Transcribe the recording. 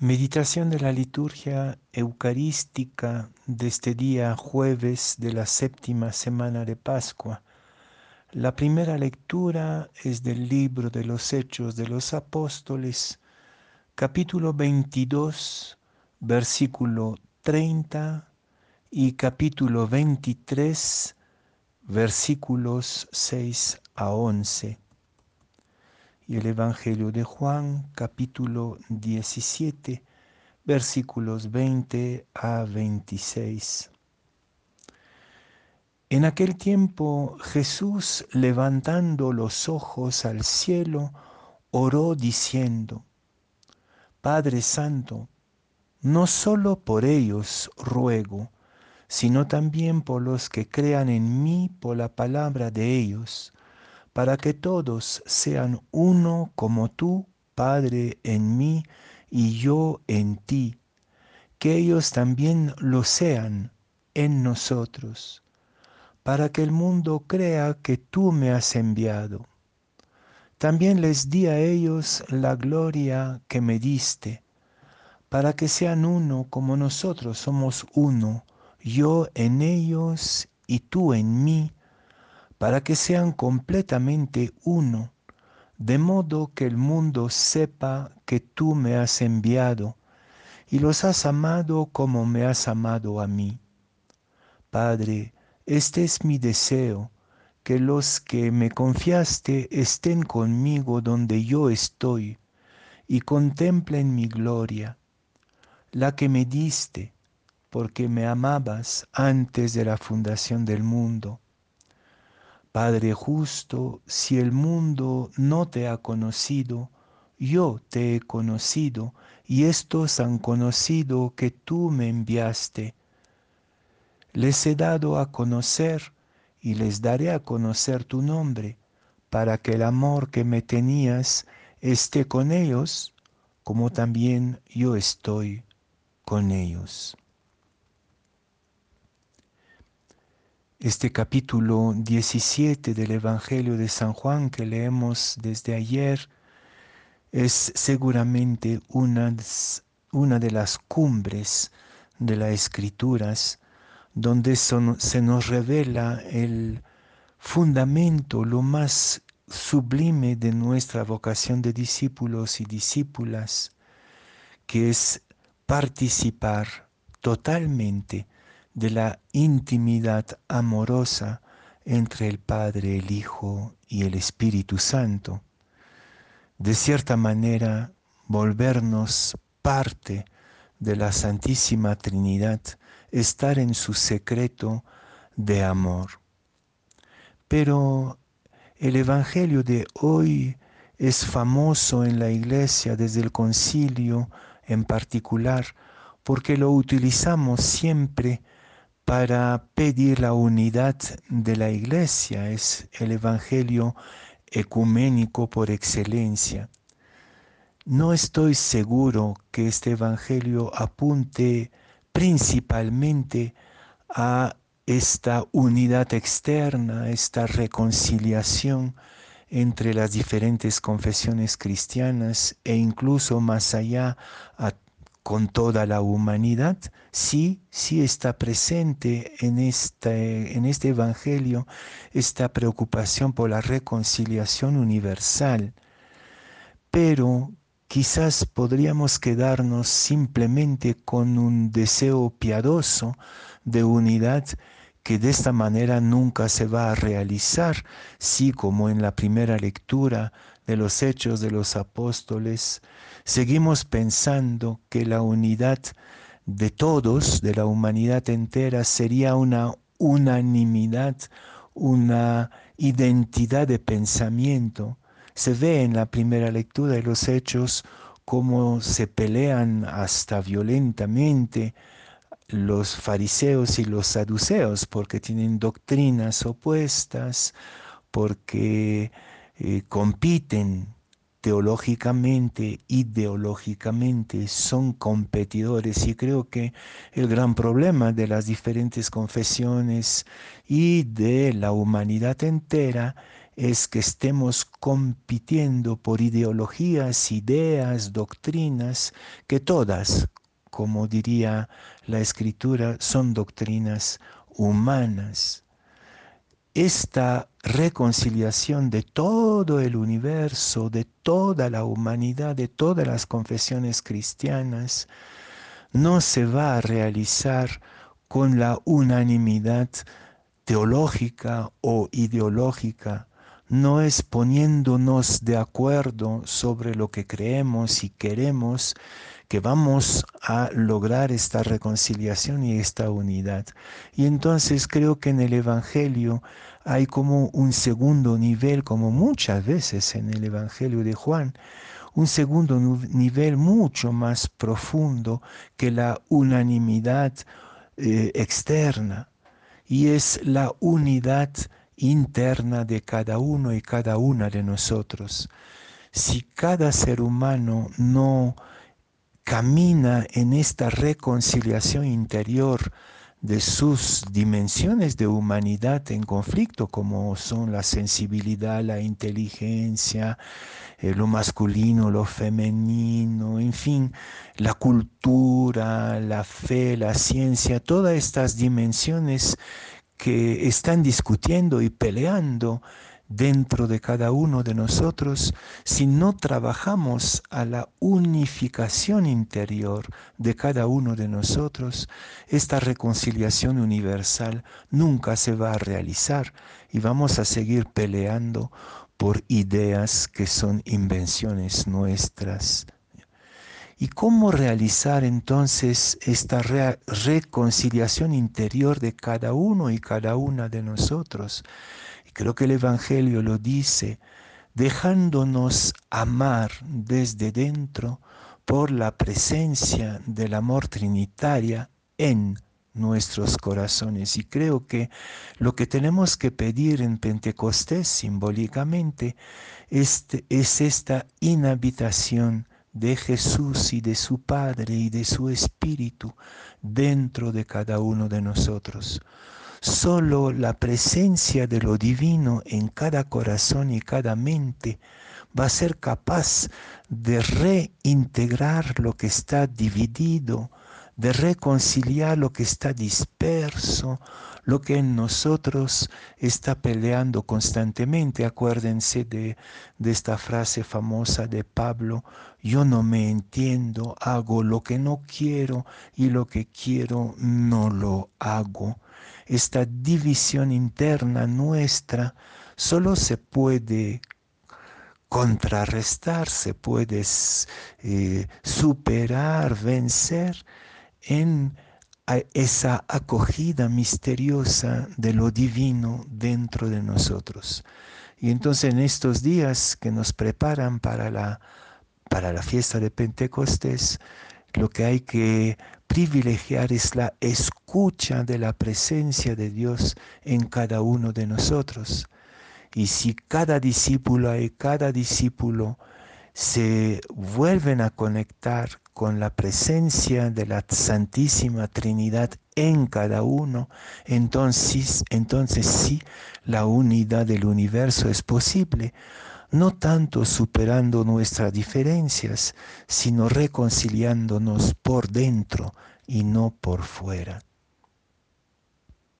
Meditación de la liturgia eucarística de este día jueves de la séptima semana de Pascua. La primera lectura es del libro de los Hechos de los Apóstoles, capítulo 22, versículo 30 y capítulo 23, versículos 6 a 11 y el Evangelio de Juan capítulo 17 versículos 20 a 26. En aquel tiempo Jesús levantando los ojos al cielo oró diciendo, Padre Santo, no solo por ellos ruego, sino también por los que crean en mí por la palabra de ellos para que todos sean uno como tú, Padre, en mí y yo en ti, que ellos también lo sean en nosotros, para que el mundo crea que tú me has enviado. También les di a ellos la gloria que me diste, para que sean uno como nosotros somos uno, yo en ellos y tú en mí para que sean completamente uno, de modo que el mundo sepa que tú me has enviado y los has amado como me has amado a mí. Padre, este es mi deseo, que los que me confiaste estén conmigo donde yo estoy y contemplen mi gloria, la que me diste, porque me amabas antes de la fundación del mundo. Padre justo, si el mundo no te ha conocido, yo te he conocido, y estos han conocido que tú me enviaste. Les he dado a conocer y les daré a conocer tu nombre, para que el amor que me tenías esté con ellos, como también yo estoy con ellos. Este capítulo 17 del Evangelio de San Juan que leemos desde ayer es seguramente una, una de las cumbres de las escrituras donde se nos revela el fundamento, lo más sublime de nuestra vocación de discípulos y discípulas, que es participar totalmente de la intimidad amorosa entre el Padre, el Hijo y el Espíritu Santo. De cierta manera, volvernos parte de la Santísima Trinidad, estar en su secreto de amor. Pero el Evangelio de hoy es famoso en la iglesia desde el concilio en particular porque lo utilizamos siempre para pedir la unidad de la iglesia. Es el Evangelio ecuménico por excelencia. No estoy seguro que este Evangelio apunte principalmente a esta unidad externa, esta reconciliación entre las diferentes confesiones cristianas e incluso más allá a con toda la humanidad, sí, sí está presente en este, en este Evangelio esta preocupación por la reconciliación universal, pero quizás podríamos quedarnos simplemente con un deseo piadoso de unidad que de esta manera nunca se va a realizar, sí como en la primera lectura de los hechos de los apóstoles, seguimos pensando que la unidad de todos, de la humanidad entera, sería una unanimidad, una identidad de pensamiento. Se ve en la primera lectura de los hechos cómo se pelean hasta violentamente los fariseos y los saduceos porque tienen doctrinas opuestas, porque eh, compiten teológicamente, ideológicamente, son competidores y creo que el gran problema de las diferentes confesiones y de la humanidad entera es que estemos compitiendo por ideologías, ideas, doctrinas, que todas, como diría la escritura, son doctrinas humanas. Esta reconciliación de todo el universo, de toda la humanidad, de todas las confesiones cristianas, no se va a realizar con la unanimidad teológica o ideológica, no es poniéndonos de acuerdo sobre lo que creemos y queremos que vamos a lograr esta reconciliación y esta unidad. Y entonces creo que en el Evangelio hay como un segundo nivel, como muchas veces en el Evangelio de Juan, un segundo nivel mucho más profundo que la unanimidad eh, externa y es la unidad interna de cada uno y cada una de nosotros. Si cada ser humano no camina en esta reconciliación interior de sus dimensiones de humanidad en conflicto, como son la sensibilidad, la inteligencia, eh, lo masculino, lo femenino, en fin, la cultura, la fe, la ciencia, todas estas dimensiones que están discutiendo y peleando dentro de cada uno de nosotros si no trabajamos a la unificación interior de cada uno de nosotros, esta reconciliación universal nunca se va a realizar y vamos a seguir peleando por ideas que son invenciones nuestras. ¿Y cómo realizar entonces esta reconciliación interior de cada uno y cada una de nosotros? Creo que el Evangelio lo dice, dejándonos amar desde dentro por la presencia del amor trinitaria en nuestros corazones. Y creo que lo que tenemos que pedir en Pentecostés simbólicamente es, es esta inhabitación de Jesús y de su Padre y de su Espíritu dentro de cada uno de nosotros. Solo la presencia de lo divino en cada corazón y cada mente va a ser capaz de reintegrar lo que está dividido, de reconciliar lo que está disperso, lo que en nosotros está peleando constantemente. Acuérdense de, de, esta frase famosa de Pablo, yo no me entiendo, hago lo que no quiero y lo que quiero no lo hago esta división interna nuestra solo se puede contrarrestar, se puede eh, superar, vencer en esa acogida misteriosa de lo divino dentro de nosotros. Y entonces en estos días que nos preparan para la, para la fiesta de Pentecostés, lo que hay que privilegiar es la escucha de la presencia de Dios en cada uno de nosotros. Y si cada discípulo y cada discípulo se vuelven a conectar con la presencia de la Santísima Trinidad en cada uno, entonces, entonces sí, la unidad del universo es posible no tanto superando nuestras diferencias, sino reconciliándonos por dentro y no por fuera.